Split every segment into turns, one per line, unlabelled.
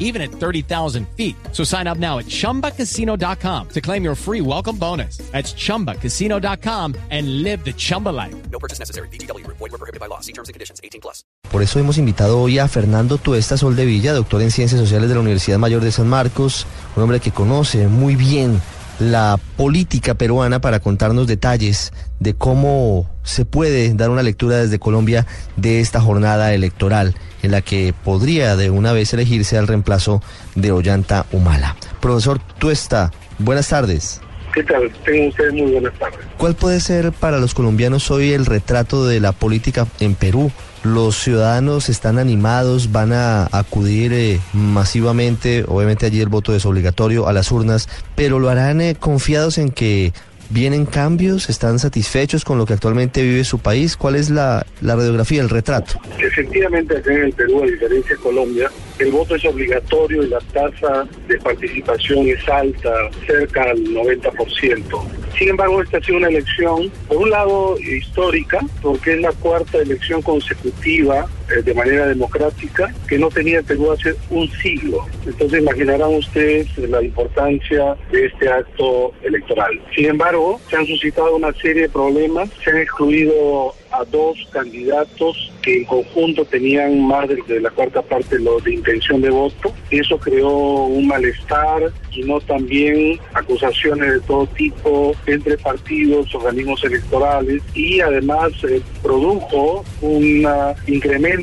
even at 30,000 feet. So sign up now at chumbacasino.com to claim your free welcome bonus. That's chumbacasino.com and live the Chumba life.
No purchase necessary. BGW. Void were prohibited by law. See terms and conditions. 18 plus.
Por eso hemos invitado hoy a Fernando Tuesta Soldevilla, doctor en Ciencias Sociales de la Universidad Mayor de San Marcos, un hombre que conoce muy bien la política peruana para contarnos detalles de cómo se puede dar una lectura desde Colombia de esta jornada electoral en la que podría de una vez elegirse al reemplazo de Ollanta Humala. Profesor Tuesta, buenas tardes.
¿Qué tal? Tengan ustedes muy buenas tardes.
¿Cuál puede ser para los colombianos hoy el retrato de la política en Perú? Los ciudadanos están animados, van a acudir eh, masivamente, obviamente allí el voto es obligatorio a las urnas, pero lo harán eh, confiados en que vienen cambios, están satisfechos con lo que actualmente vive su país. ¿Cuál es la, la radiografía, el retrato?
Efectivamente, acá en el Perú, a diferencia de Colombia, el voto es obligatorio y la tasa de participación es alta, cerca al 90%. Sin embargo, esta ha sido una elección, por un lado, histórica, porque es la cuarta elección consecutiva eh, de manera democrática que no tenía Perú hace un siglo. Entonces imaginarán ustedes la importancia de este acto electoral. Sin embargo, se han suscitado una serie de problemas, se han excluido a dos candidatos que en conjunto tenían más de, la cuarta parte de, intención de voto. Eso creó un malestar y no también acusaciones de todo tipo entre partidos, organismos electorales y además eh, produjo un incremento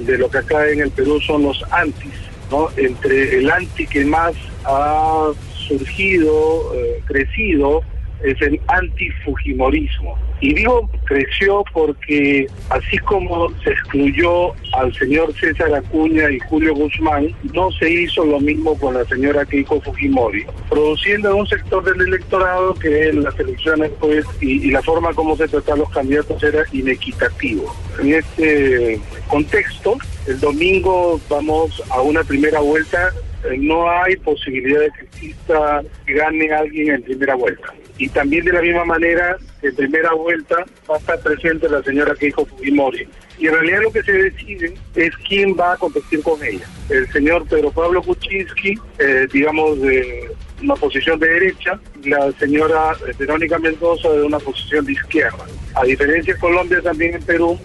de lo que acá en el Perú son los antis, ¿no? Entre el anti que más ha surgido, eh, crecido, es el antifujimorismo. Y digo creció porque así como se excluyó al señor César Acuña y Julio Guzmán, no se hizo lo mismo con la señora Keiko Fujimori, produciendo en un sector del electorado que en las elecciones pues y, la forma como se trataban los candidatos era inequitativo. En este contexto, el domingo vamos a una primera vuelta eh, no hay posibilidad de que exista que gane alguien en primera vuelta. Y también de la misma manera, en primera vuelta va a estar presente la señora Keiko Fujimori. Y en realidad lo que se decide es quién va a competir con ella. El señor Pedro Pablo Kuczynski, eh, digamos, de una posición de derecha, la señora Verónica Mendoza de una posición de izquierda. A diferencia de Colombia, también en Perú,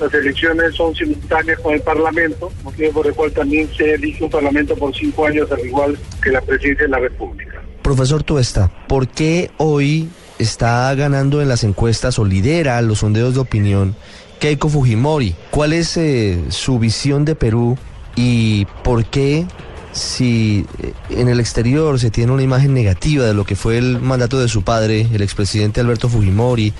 las elecciones son simultáneas con el Parlamento, motivo por el cual también se elige un Parlamento por cinco años, al igual que la presidencia de la República.
Profesor Tuesta, ¿por qué hoy está ganando en las encuestas o lidera los sondeos de opinión Keiko Fujimori? ¿Cuál es eh, su visión de Perú y por qué si eh, en el exterior se tiene una imagen negativa de lo que fue el mandato de su padre, el expresidente Alberto Fujimori,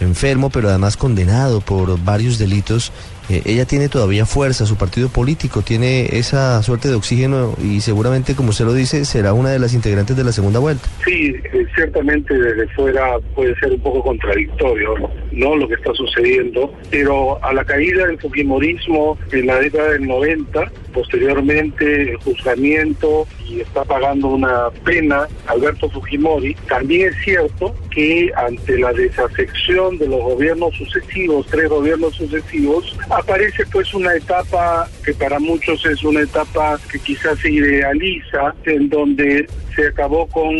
enfermo, pero además condenado por varios delitos, eh, ella tiene todavía fuerza, su partido político tiene esa suerte de oxígeno y seguramente, como usted lo dice, será una de las integrantes de la segunda vuelta.
Sí, eh, ciertamente desde fuera puede ser un poco contradictorio, ¿no? Lo que está sucediendo, pero a la caída del fujimorismo en la década del 90, posteriormente el juzgamiento y está pagando una pena Alberto Fujimori, también es cierto que ante la desafección de los gobiernos sucesivos, tres gobiernos sucesivos, aparece pues una etapa que para muchos es una etapa que quizás se idealiza, en donde se acabó con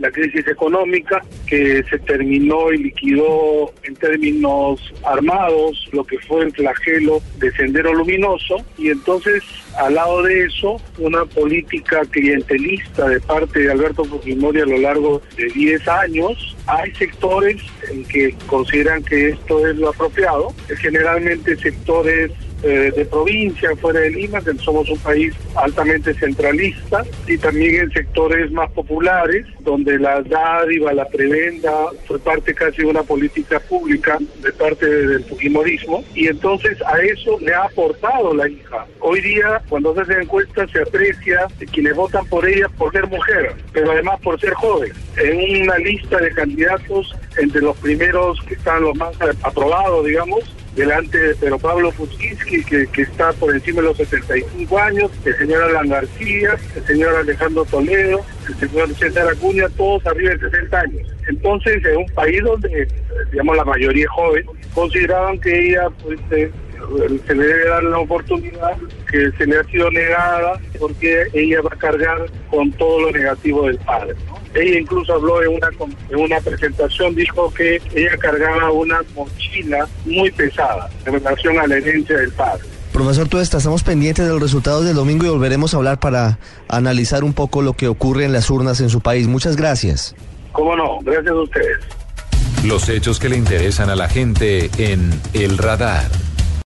la crisis económica, que se terminó y liquidó en términos armados lo que fue el flagelo de Sendero Luminoso, y entonces al lado de eso, una política clientelista de parte de Alberto Fujimori a lo largo de 10 años. Hay sectores en que consideran que esto es lo apropiado, generalmente sectores eh, de provincia, fuera de Lima, que somos un país altamente centralista, y también en sectores más populares, donde la dádiva, la prebenda, fue parte casi de una política pública de parte del fujimorismo, y entonces a eso le ha aportado la hija. Hoy día, cuando se hacen encuestas, se aprecia quienes votan por ella por ser mujer, pero además por ser joven. En una lista de candidatos, entre los primeros que están los más aprobados, digamos, delante de Pedro Pablo Fuczynski, que, que está por encima de los 75 años, el señor Alan García, el señor Alejandro Toledo, el señor César Acuña, todos arriba de 60 años. Entonces, en un país donde, digamos, la mayoría joven, consideraban que ella, pues, eh, se le debe dar la oportunidad que se le ha sido negada porque ella va a cargar con todo lo negativo del padre. ¿no? Ella incluso habló en una, en una presentación, dijo que ella cargaba una mochila muy pesada en relación a la herencia del padre.
Profesor Tuesta, estamos pendientes de los resultados del domingo y volveremos a hablar para analizar un poco lo que ocurre en las urnas en su país. Muchas gracias.
¿Cómo no? Gracias a ustedes.
Los hechos que le interesan a la gente en El Radar.